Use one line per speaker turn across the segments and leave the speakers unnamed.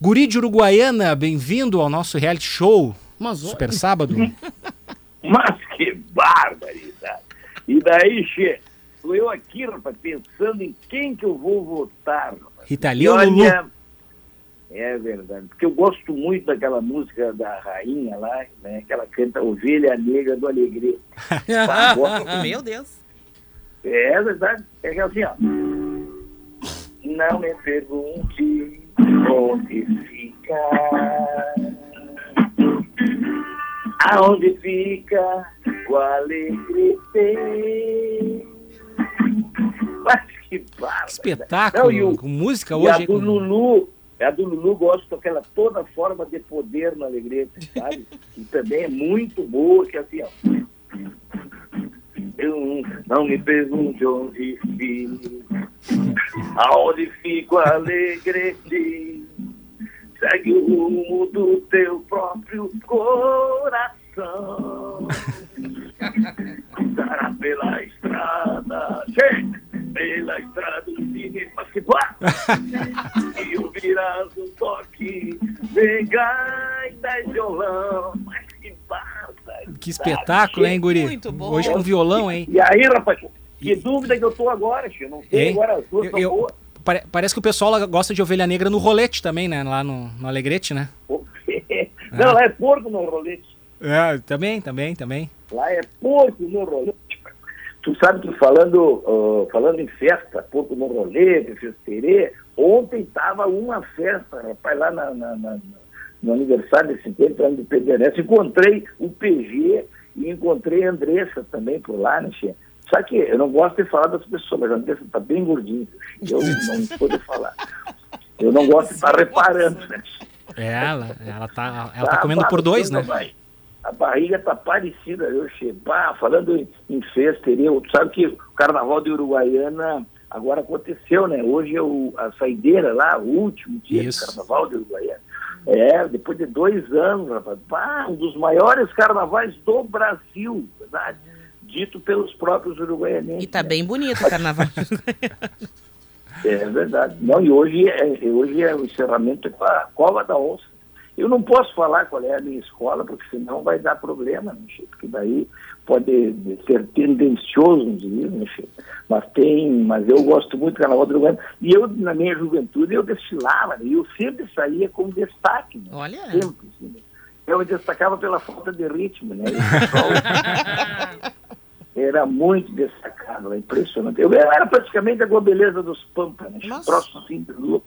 Guri de Uruguaiana, bem-vindo ao nosso reality show.
Mas
Super Sábado.
Mas que barbaridade! E daí, che, tô eu aqui, rapaz, pensando em quem que eu vou votar. Rapaz.
Rita Lee ou Lulu?
olha, É verdade, porque eu gosto muito daquela música da rainha lá, né? Que ela canta Ovelha Negra do Alegria. Ah.
Meu Deus.
É verdade, é que assim, ó. Não me pergunte onde fica. Aonde fica o alegrete? Mas que barba.
Espetáculo,
Não, e o-
com música hoje.
a
aí
do
com-
Lulu, a do Lulu gosto daquela toda forma de poder no Alegrete, sabe? que também é muito boa, que assim, ó. Eu não me pergunte onde fico, aonde fico o Alegrete. Segue o rumo do teu próprio coração. Andará pela estrada, chega, pela estrada do cine, mas que pá! E ouvirás um toque de gaita e violão. Mas que barba!
Que espetáculo, hein, Guri?
Muito bom.
Hoje com violão, hein?
E aí, rapaz, que dúvida que eu tô agora, Chico. Não sei
Hein?
agora as duas
Eu-
boas.
Pare- Parece que o pessoal lá gosta de ovelha negra no rolete também, né? Lá no, no Alegrete, né?
Não, lá é porco no rolete.
É, também, também, também.
Lá é porco no rolete. Tu sabe que falando, ah, falando em festa, porco no rolete, festeirê, ontem tava uma festa, rapaz, lá na, na- na- no aniversário de 50 anos de Pederneiras. Encontrei o PG e encontrei a Andressa também por lá, né, Xê? Só que eu não gosto de falar das pessoas, mas a Andressa tá bem gordinha. Eu não pude falar. Eu não gosto de estar reparando, né?
É, ela, ela tá, ela tá
Tá
comendo por dois, né?
vai. A barriga tá parecida, eu Bah, falando em, em festa, eu, sabe que o carnaval de Uruguaiana agora aconteceu, né? Hoje é o, a saideira lá, o último dia
Isso.
do carnaval de Uruguaiana. É, depois de dois anos, rapaz. Bah, um dos maiores carnavais do Brasil, verdade? Dito pelos próprios uruguaianenses.
E tá
né?
bem bonito o carnaval.
É verdade. Não, e hoje é, hoje é o encerramento com a Cova da Onça. Eu não posso falar qual é a minha escola, porque senão vai dar problema, né? Porque daí pode ser tendencioso, né? Mas tem, mas eu gosto muito do Carnaval do Uruguai. E eu, na minha juventude, eu desfilava, né? E eu sempre saía como destaque, né?
Olha.
Sempre, assim, né? Eu me destacava pela falta de ritmo, né? Era muito destacado, é impressionante. Eu era praticamente a Globeleza dos Pampas, né?
Nossa.
Troço assim, louco.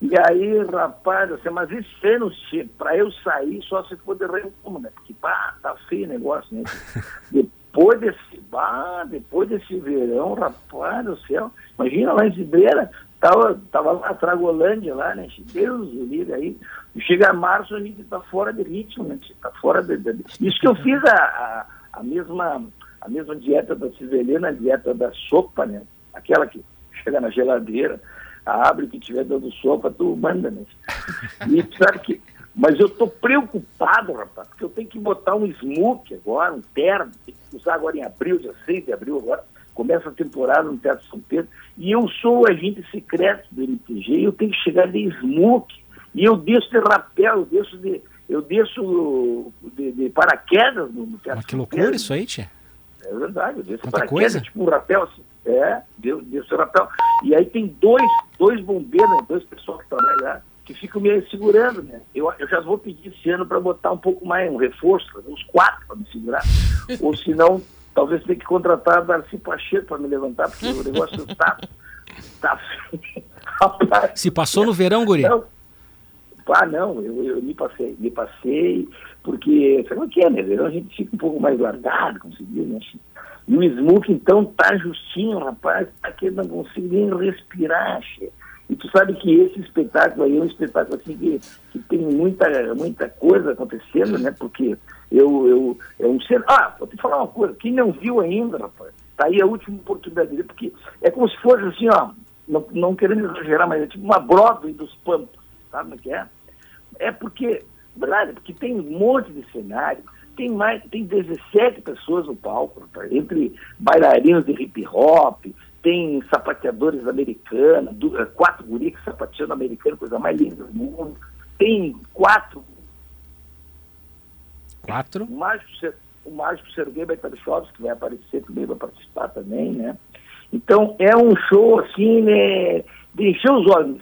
E aí, rapaz, assim, mas esse ano, para eu sair, só se for de né? Porque, pá, tá feio o negócio, né? depois desse, bah, depois desse verão, rapaz do céu, imagina lá em Zibeira, tava, tava lá, Tragolândia lá, né? Deus do livre aí. Chega março, a gente tá fora de ritmo, né? Tá fora de, de- Isso que eu fiz a, a, a mesma a mesma dieta da civelina, a dieta da sopa, né? Aquela que chega na geladeira, abre o que tiver dando sopa, tu manda, né? E sabe que. Mas eu tô preocupado, rapaz, porque eu tenho que botar um smoke agora, um terno, tem que usar agora em abril, dia 6 de abril agora, começa a temporada no Teatro São Pedro, e eu sou o agente secreto do NTG, e eu tenho que chegar de smoke, e eu desço de rapel, eu desço de, eu desço de, de paraquedas no, Teatro
Mas que loucura
Pedro.
isso aí, tia.
É verdade, eu paraquedas,
coisa.
tipo um rapel assim. É, deu, desço rapel. E aí tem dois, dois bombeiros, né, dois pessoas que trabalham lá, que ficam me segurando, né? Eu, eu já vou pedir esse ano para botar um pouco mais, um reforço, uns quatro para me segurar. Ou senão, talvez tenha que contratar a Darcy Pacheco para me levantar, porque o negócio tá. tá
Se passou no verão, Guri.
não. Ah, não, eu, eu me passei, me passei, porque, sabe o que é, né? A gente fica um pouco mais se diz, né? E o smoke, então, tá justinho, rapaz, tá que eu não consigo nem respirar, che. E tu sabe que esse espetáculo aí é um espetáculo assim que, que tem muita, muita coisa acontecendo, né? Porque eu, eu, é um ser. Ah, vou te falar uma coisa, quem não viu ainda, rapaz, tá aí a última oportunidade porque é como se fosse assim, ó, não, não querendo exagerar, mas é tipo uma Broadway dos Pampas, sabe como é que é? É porque, verdade, porque tem um monte de cenário, tem mais, tem 17 pessoas no palco, rapaz, entre bailarinos de hip hop, tem sapateadores americanos, eh, quatro guris sapateando americano, coisa mais linda do mundo, tem quatro.
Quatro?
O Mágico, o Mágico Serguei Baitarovski, que vai aparecer também, vai participar também, né? Então, é um show, assim, né, de encher os olhos.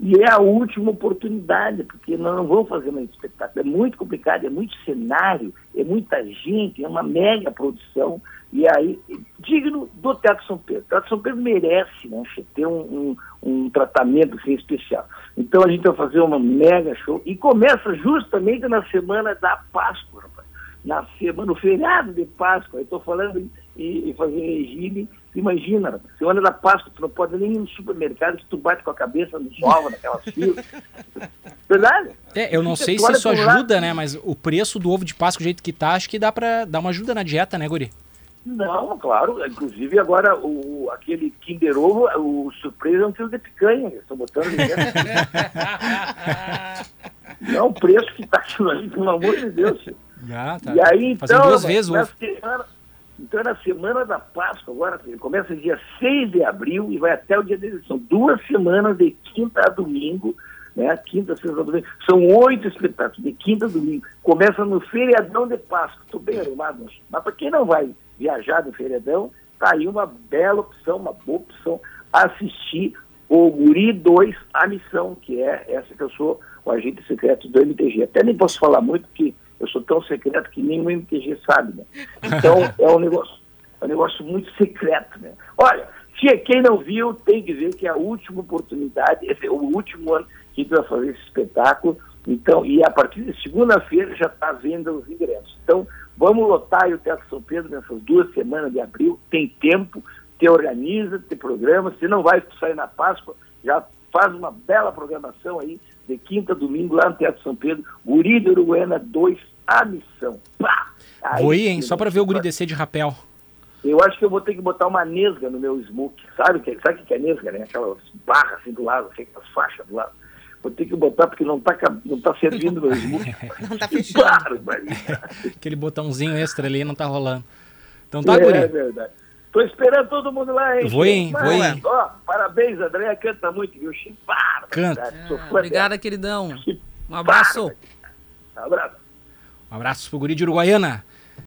E é a última oportunidade, porque nós não vamos fazer mais espetáculo. É muito complicado, é muito cenário, é muita gente, é uma mega produção. E aí, digno do Teatro São Pedro. O Teatro São Pedro merece né, ter um, um, um tratamento assim, especial. Então a gente vai fazer uma mega show e começa justamente na semana da Páscoa, rapaz. Na semana, no feriado de Páscoa. Eu estou falando em, em fazer regime Imagina, semana da Páscoa, tu não pode nem ir no supermercado que tu bate com a cabeça no ovos, naquela fila. Verdade?
É, eu não sei se isso ajuda, né? Mas o preço do ovo de Páscoa, do jeito que tá, acho que dá pra dar uma ajuda na dieta, né, Guri?
Não, claro. Inclusive agora o, aquele Kinder Ovo, o surpresa é um quilo de picanha. Estão botando Não, o preço que tá aquilo ali, pelo amor de Deus.
Ah, tá.
E aí, então,
Fazendo duas vezes o ovo.
Semana, então é na semana da Páscoa, agora começa dia 6 de abril e vai até o dia da eleição. Duas semanas de quinta a domingo, né? Quinta, sexta, domingo. São oito espetáculos, de quinta a domingo. Começa no feriadão de Páscoa. Estou bem arrumado, mas para quem não vai viajar no feriadão, tá aí uma bela opção, uma boa opção, assistir o Guri 2, a missão, que é essa que eu sou o agente secreto do MTG. Até nem posso falar muito, porque eu sou tão secreto que nem o MTG sabe, né? Então é um negócio, é um negócio muito secreto, né? Olha, se quem não viu tem que ver que é a última oportunidade, é o último ano que vai fazer esse espetáculo. Então, e a partir de segunda-feira já está vendo os ingressos. Então, vamos lotar o Teatro São Pedro nessas duas semanas de abril. Tem tempo, te organiza, te programa. Se não vai sair na Páscoa, já faz uma bela programação aí de quinta a domingo lá no Teatro São Pedro, Guri de Uruguaiana 2, a missão. Pá!
Aí, vou ir, hein? Só para ver o Guri descer de rapel.
Eu acho que eu vou ter que botar uma nesga no meu smoke. Sabe o que, sabe que é nesga, né? Aquelas barras assim do lado, assim, aquelas faixas do lado. Vou ter que botar porque não está não tá servindo meu smoke.
não está fechando.
Aquele botãozinho extra ali não está rolando. Então tá,
é,
Guri.
É verdade. Tô esperando todo mundo lá, hein?
Vou, hein? Vou, hein?
Ó, parabéns, André. Canta muito, viu? Chimpara.
Canta.
Ah, obrigada, queridão. Um abraço.
Um abraço.
Um abraço pro Guri de Uruguaiana.